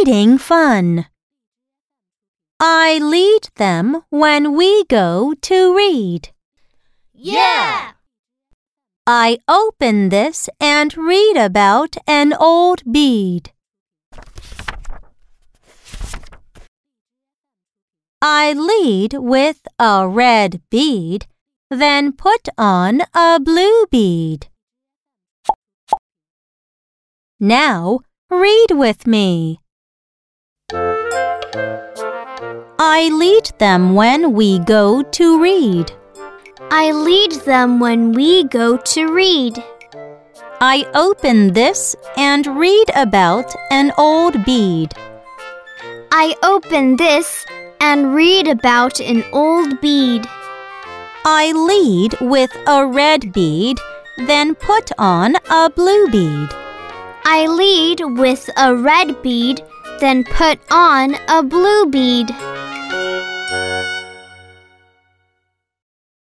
reading fun. I lead them when we go to read. Yeah! I open this and read about an old bead. I lead with a red bead, then put on a blue bead. Now read with me. I lead them when we go to read. I lead them when we go to read. I open this and read about an old bead. I open this and read about an old bead. I lead with a red bead, then put on a blue bead. I lead with a red bead, then put on a blue bead.